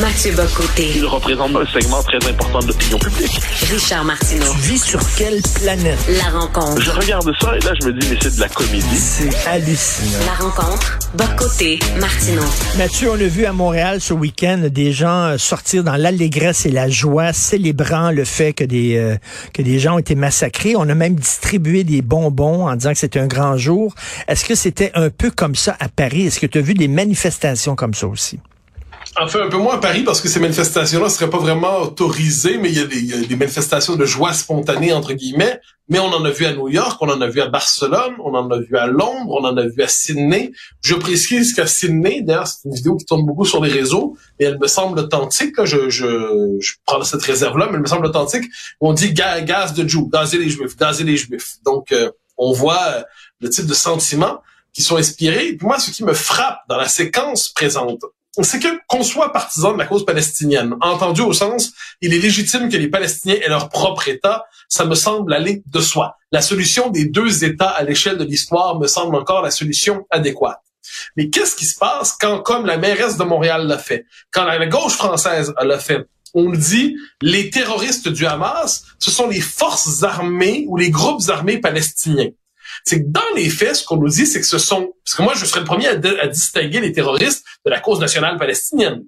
Mathieu Bocoté. Il représente un segment très important de l'opinion publique. Richard Martineau. Tu vis sur quelle planète? La rencontre. Je regarde ça et là, je me dis, mais c'est de la comédie. C'est hallucinant. La rencontre. Bocoté. Martineau. Mathieu, on a vu à Montréal ce week-end des gens euh, sortir dans l'allégresse et la joie, célébrant le fait que des, euh, que des gens ont été massacrés. On a même distribué des bonbons en disant que c'était un grand jour. Est-ce que c'était un peu comme ça à Paris? Est-ce que tu as vu des manifestations comme ça aussi? Enfin, un peu moins à Paris parce que ces manifestations-là ne seraient pas vraiment autorisées, mais il y, a des, y, a des, manifestations de joie spontanée, entre guillemets. Mais on en a vu à New York, on en a vu à Barcelone, on en a vu à Londres, on en a vu à Sydney. Je précise qu'à Sydney, d'ailleurs, c'est une vidéo qui tourne beaucoup sur les réseaux, et elle me semble authentique. Là, je, je, je prends cette réserve-là, mais elle me semble authentique. On dit gaz de Jew, gazer les Juifs, gazer les Juifs. Donc, euh, on voit euh, le type de sentiments qui sont inspirés. Pour moi, ce qui me frappe dans la séquence présente, c'est que qu'on soit partisan de la cause palestinienne, entendu au sens, il est légitime que les Palestiniens aient leur propre État, ça me semble aller de soi. La solution des deux États à l'échelle de l'histoire me semble encore la solution adéquate. Mais qu'est-ce qui se passe quand, comme la mairesse de Montréal l'a fait, quand la gauche française l'a fait, on dit les terroristes du Hamas, ce sont les forces armées ou les groupes armés palestiniens c'est que dans les faits, ce qu'on nous dit, c'est que ce sont, parce que moi, je serais le premier à, distinguer les terroristes de la cause nationale palestinienne.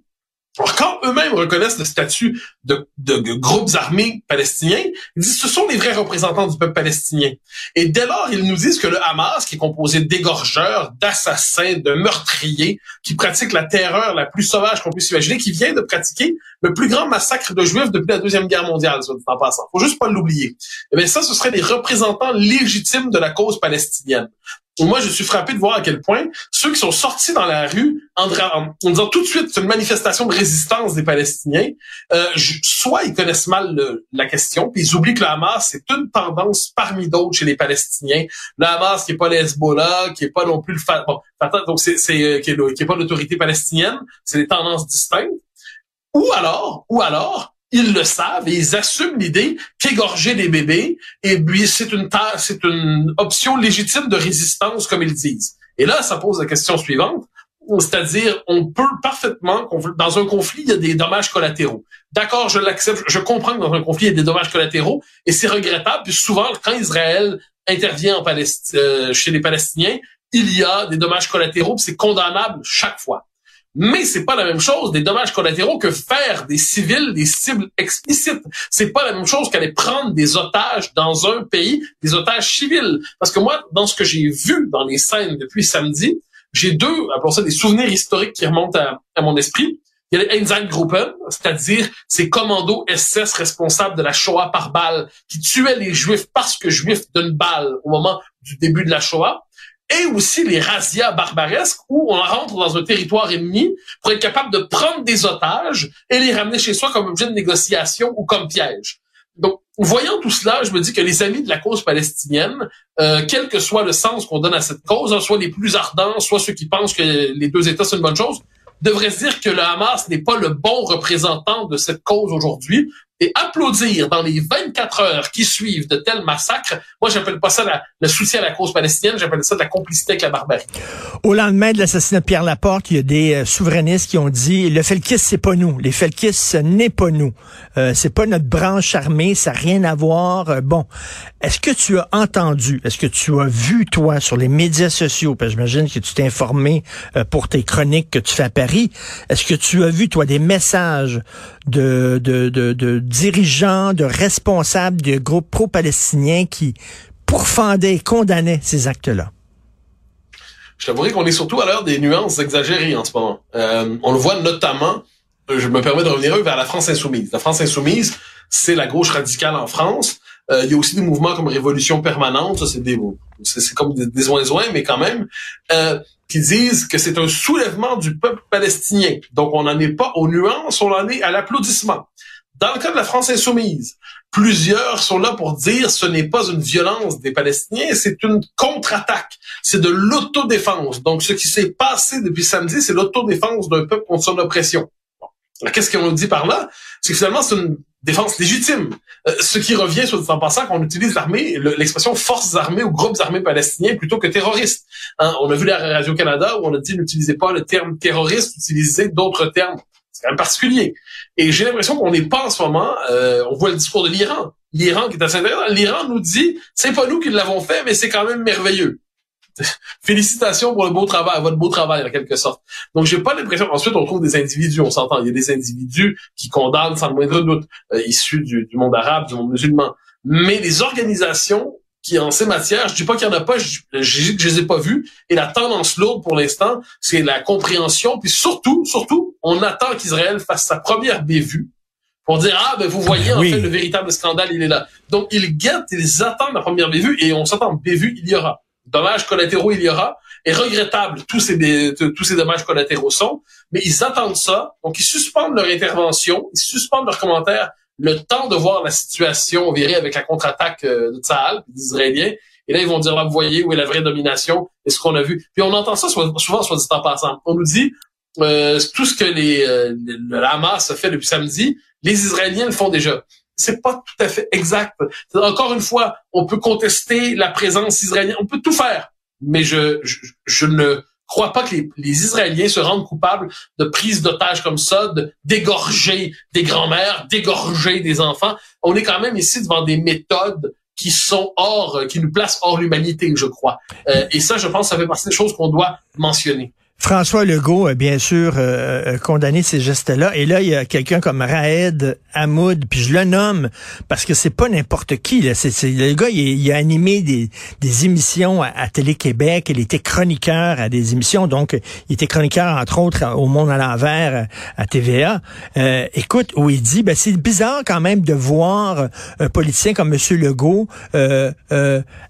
Alors, quand eux-mêmes reconnaissent le statut de, de, groupes armés palestiniens, ils disent ce sont les vrais représentants du peuple palestinien. Et dès lors, ils nous disent que le Hamas, qui est composé d'égorgeurs, d'assassins, de meurtriers, qui pratique la terreur la plus sauvage qu'on puisse imaginer, qui vient de pratiquer le plus grand massacre de Juifs depuis la Deuxième Guerre mondiale, soit dit en passant. Faut juste pas l'oublier. Eh bien, ça, ce serait des représentants légitimes de la cause palestinienne moi, je suis frappé de voir à quel point ceux qui sont sortis dans la rue en, disant tout de suite c'est une manifestation de résistance des Palestiniens, euh, soit ils connaissent mal la question, puis ils oublient que le Hamas c'est une tendance parmi d'autres chez les Palestiniens. Le Hamas qui est pas le Hezbollah, qui est pas non plus le bon, donc c'est euh, qui est pas l'autorité palestinienne, c'est des tendances distinctes. Ou alors, ou alors, ils le savent et ils assument l'idée qu'égorger des bébés, et puis c'est une c'est une option légitime de résistance, comme ils disent. Et là, ça pose la question suivante, c'est-à-dire, on peut parfaitement, dans un conflit, il y a des dommages collatéraux. D'accord, je l'accepte, je comprends que dans un conflit, il y a des dommages collatéraux, et c'est regrettable, puis souvent, quand Israël intervient en Palestine, euh, chez les Palestiniens, il y a des dommages collatéraux, c'est condamnable chaque fois. Mais c'est pas la même chose des dommages collatéraux que faire des civils des cibles explicites. C'est pas la même chose qu'aller prendre des otages dans un pays, des otages civils. Parce que moi, dans ce que j'ai vu dans les scènes depuis samedi, j'ai deux, appelons ça des souvenirs historiques qui remontent à, mon esprit. Il y a les Einsatzgruppen, c'est-à-dire ces commandos SS responsables de la Shoah par balle, qui tuaient les Juifs parce que Juifs d'une balle au moment du début de la Shoah et aussi les razzias barbaresques où on rentre dans un territoire ennemi pour être capable de prendre des otages et les ramener chez soi comme objet de négociation ou comme piège. Donc, voyant tout cela, je me dis que les amis de la cause palestinienne, euh, quel que soit le sens qu'on donne à cette cause, hein, soit les plus ardents, soit ceux qui pensent que les deux États c'est une bonne chose, devraient se dire que le Hamas n'est pas le bon représentant de cette cause aujourd'hui, et applaudir dans les 24 heures qui suivent de tels massacres, moi, j'appelle pas ça le soutien à la cause palestinienne, j'appelle ça la complicité avec la barbarie. Au lendemain de l'assassinat de Pierre Laporte, il y a des euh, souverainistes qui ont dit le Felkis, c'est pas nous. Les Felkis, ce n'est pas nous. Euh, c'est pas notre branche armée, ça n'a rien à voir. Euh, bon, est-ce que tu as entendu, est-ce que tu as vu, toi, sur les médias sociaux, parce que j'imagine que tu t'es informé euh, pour tes chroniques que tu fais à Paris, est-ce que tu as vu, toi, des messages de, de, de, de dirigeants, de responsables de groupes pro-palestiniens qui pourfendaient et condamnaient ces actes-là? Je t'avouerai qu'on est surtout à l'heure des nuances exagérées en ce moment. Euh, on le voit notamment, je me permets de revenir vers la France insoumise. La France insoumise, c'est la gauche radicale en France. Euh, il y a aussi des mouvements comme Révolution permanente, ça c'est des c'est comme des, des oins mais quand même, euh, qui disent que c'est un soulèvement du peuple palestinien. Donc on n'en est pas aux nuances, on en est à l'applaudissement. Dans le cas de la France insoumise, plusieurs sont là pour dire ce n'est pas une violence des Palestiniens, c'est une contre-attaque. C'est de l'autodéfense. Donc ce qui s'est passé depuis samedi, c'est l'autodéfense d'un peuple contre son oppression. Qu'est-ce qu'on dit par là? C'est que finalement, c'est une défense légitime. Euh, ce qui revient, soit en passant, qu'on utilise l'armée, l'expression forces armées ou groupes armés palestiniens plutôt que terroristes. Hein, on a vu la Radio-Canada où on a dit n'utilisez pas le terme terroriste, utilisez d'autres termes C'est quand même particulier. Et j'ai l'impression qu'on n'est pas en ce moment, euh, on voit le discours de l'Iran. L'Iran qui est assez intéressant. L'Iran nous dit, c'est pas nous qui l'avons fait, mais c'est quand même merveilleux. Félicitations pour le beau travail, votre beau travail en quelque sorte. Donc j'ai pas l'impression. Ensuite, on trouve des individus, on s'entend. Il y a des individudus qui condamnent sans le moindre doute, euh, issus du, du, monde arabe, du monde musulman. Mais les organisations qui en ces matières, je dis pas qu'il y en a pas, je, je, je les ai pas vus. Et la tendance lourde pour l'instant, c'est la compréhension. Puis surtout, surtout, on attend qu'Israël fasse sa première bévue pour dire ah ben vous voyez en oui. fait le véritable scandale il est là. Donc ils guettent, ils attendent la première bévue et on s'attend bévue il y aura dommages collatéraux il y aura, et regrettable tous ces, tous ces dommages collatéraux sont, mais ils attendent ça, donc ils suspendent leur intervention, ils suspendent leurs commentaires, le temps de voir la situation virer avec la contre-attaque euh, de Tsahal, des Israéliens, et là ils vont dire, là, vous voyez où est la vraie domination, et ce qu'on a vu. Puis on entend ça souvent, soit dit en passant. On nous dit, euh, tout ce que les, euh, le Hamas fait depuis samedi, les Israéliens le font déjà c'est pas tout à fait exact. Encore une fois, on peut contester la présence israélienne, on peut tout faire, mais je, je, je ne crois pas que les, les, Israéliens se rendent coupables de prise d'otages comme ça, de d'égorger des grands-mères, d'égorger des enfants. On est quand même ici devant des méthodes qui sont hors, qui nous placent hors l'humanité, je crois. Euh, et ça, je pense, ça fait partie des choses qu'on doit mentionner. François Legault a bien sûr euh, condamné ces gestes-là. Et là, il y a quelqu'un comme Raed Hamoud, puis je le nomme parce que c'est pas n'importe qui. Là. Le gars, il, il, a animé des, des émissions à, à Télé-Québec. Il était chroniqueur à des émissions. Donc, il était chroniqueur, entre autres, au Monde à l'envers, à TVA. Euh, écoute, où il dit, ben, c'est bizarre quand même de voir un politicien comme M. Legault euh,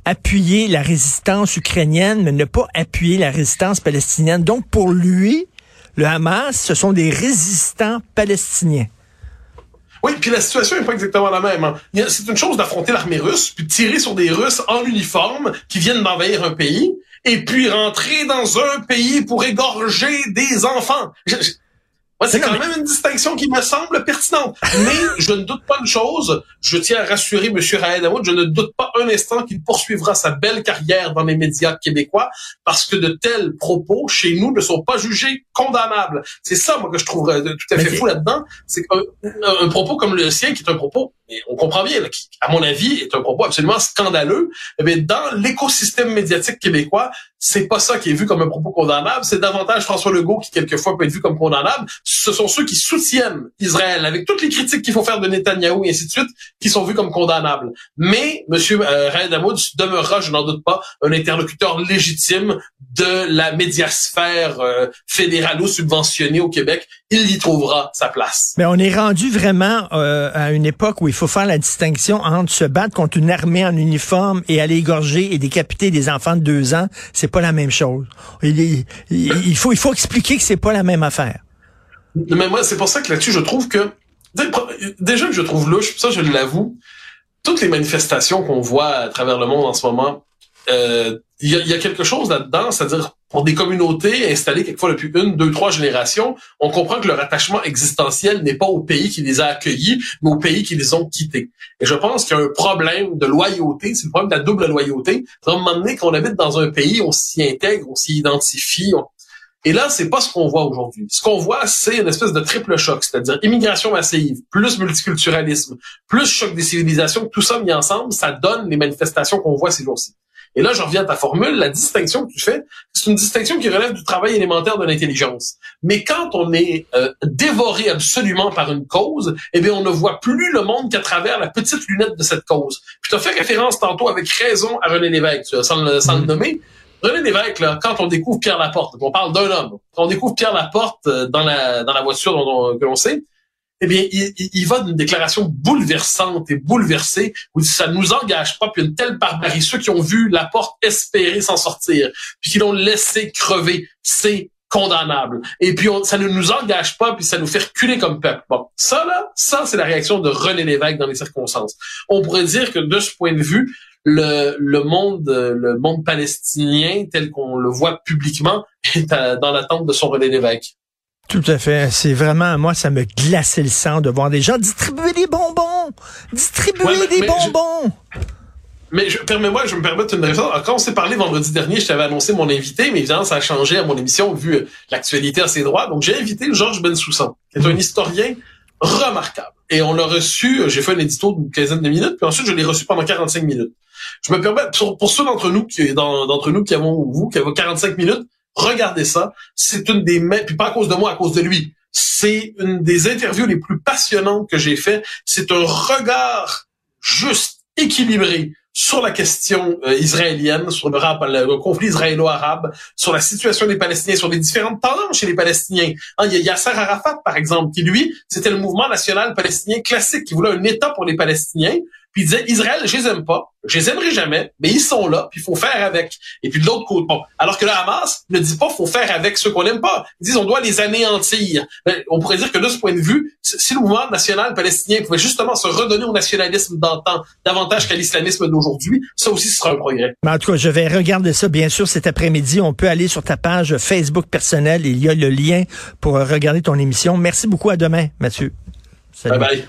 appuyer la résistance ukrainienne, mais ne pas appuyer la résistance palestinienne. Pour lui, le Hamas, ce sont des résistants palestiniens. Oui, puis la situation n'est pas exactement la même. Hein. C'est une chose d'affronter l'armée russe, puis de tirer sur des Russes en uniforme qui viennent d'envahir un pays, et puis rentrer dans un pays pour égorger des enfants. Je, Ouais, c'est quand même une distinction qui me semble pertinente. Mais je ne doute pas une chose. Je tiens à rassurer M. Raed je ne doute pas un instant qu'il poursuivra sa belle carrière dans les médias québécois parce que de tels propos chez nous ne sont pas jugés condamnables. C'est ça, moi, que je trouve tout à fait fou là-dedans. C'est un propos comme le sien, qui est un propos, et on comprend bien, là, qui, à mon avis, est un propos absolument scandaleux, eh bien, dans l'écosystème médiatique québécois, c'est pas ça qui est vu comme un propos condamnable. C'est davantage François Legault qui, quelquefois, peut être vu comme condamnable ce sont ceux qui soutiennent Israël avec toutes les critiques qu'il faut faire de Netanyahou et ainsi de suite, qui sont vus comme condamnables. Mais M. Euh, Raed demeurera, je n'en doute pas, un interlocuteur légitime de la médiasphère euh, fédéralo-subventionnée au Québec. Il y trouvera sa place. Mais on est rendu vraiment euh, à une époque où il faut faire la distinction entre se battre contre une armée en uniforme et aller égorger et décapiter des enfants de deux ans. C'est pas la même chose. Faut, il faut expliquer que c'est pas la même affaire. Mais moi, c'est pour ça que là-dessus, je trouve que déjà que je trouve louche, ça je l'avoue, toutes les manifestations qu'on voit à travers le monde en ce moment, il euh, y, a, y, a, quelque chose là-dedans, c'est-à-dire pour des communautés installées quelquefois depuis une, deux, trois générations, on comprend que leur attachement existentiel n'est pas au pays qui les a accueillis, mais au pays qui les ont quittés. Et je pense qu'il y a un problème de loyauté, c'est le problème de la double loyauté. À un moment donné, qu'on habite dans un pays, on s'y intègre, on s'y identifie, et là, c'est pas ce qu'on voit aujourd'hui. Ce qu'on voit, c'est une espèce de triple choc, c'est-à-dire immigration massive, plus multiculturalisme, plus choc des civilisations, tout ça mis ensemble, ça donne les manifestations qu'on voit ces jours-ci. Et là, je reviens à ta formule, la distinction que tu fais, c'est une distinction qui relève du travail élémentaire de l'intelligence. Mais quand on est euh, dévoré absolument par une cause, eh bien, on ne voit plus le monde qu'à travers la petite lunette de cette cause. Je te fais référence tantôt avec raison à René Lévesque, sans le, sans le nommer, René Lévesque, là, quand on découvre Pierre Laporte, on parle d'un homme, quand on découvre Pierre Laporte dans la, dans la voiture dont on, que l'on sait, eh bien, il, il va d'une déclaration bouleversante et bouleversée où ça nous engage pas, puis une telle barbarie. Ceux qui ont vu Laporte espérer s'en sortir, puis qui l'ont laissé crever, c'est condamnable. Et puis, on, ça ne nous engage pas, puis ça nous fait reculer comme peuple. Bon, ça, là, ça, c'est la réaction de René Lévesque dans les circonstances. On pourrait dire que de ce point de vue, le, le monde le monde palestinien tel qu'on le voit publiquement est dans l'attente de son René Lévesque. Tout à fait. C'est vraiment, moi, ça me glaçait le sang de voir des gens distribuer des bonbons. Distribuer ouais, mais, des mais bonbons. Je... Mais permets-moi, je me permets une référence. Quand on s'est parlé vendredi dernier, je t'avais annoncé mon invité, mais évidemment, ça a changé à mon émission vu l'actualité à ses droits. Donc, j'ai invité Georges Bensoussan. qui est un historien remarquable. Et on l'a reçu, j'ai fait un édito d'une quinzaine de minutes, puis ensuite je l'ai reçu pendant 45 minutes. Je me permets, pour, ceux d'entre nous qui, d'entre nous qui avons, vous, qui avez 45 minutes, regardez ça. C'est une des, puis pas à cause de moi, à cause de lui. C'est une des interviews les plus passionnantes que j'ai fait. C'est un regard juste, équilibré, sur la question euh, israélienne, sur le, le conflit israélo-arabe, sur la situation des Palestiniens, sur les différentes tendances chez les Palestiniens. Hein, il y a Yasser Arafat, par exemple, qui lui, c'était le mouvement national palestinien classique, qui voulait un État pour les Palestiniens, puis il disait Israël, je les aime pas, je les aimerai jamais, mais ils sont là, puis il faut faire avec. Et puis de l'autre côté, bon, alors que le Hamas ne dit pas faut faire avec ceux qu'on n'aime pas. Ils disent on doit les anéantir. Ben, on pourrait dire que de ce point de vue, si le mouvement national palestinien pouvait justement se redonner au nationalisme d'antan davantage qu'à l'islamisme d'aujourd'hui, ça aussi ce sera un progrès. Mais en tout cas, je vais regarder ça bien sûr cet après-midi. On peut aller sur ta page Facebook personnelle, il y a le lien pour regarder ton émission. Merci beaucoup à demain, Mathieu. Salut. Bye bye.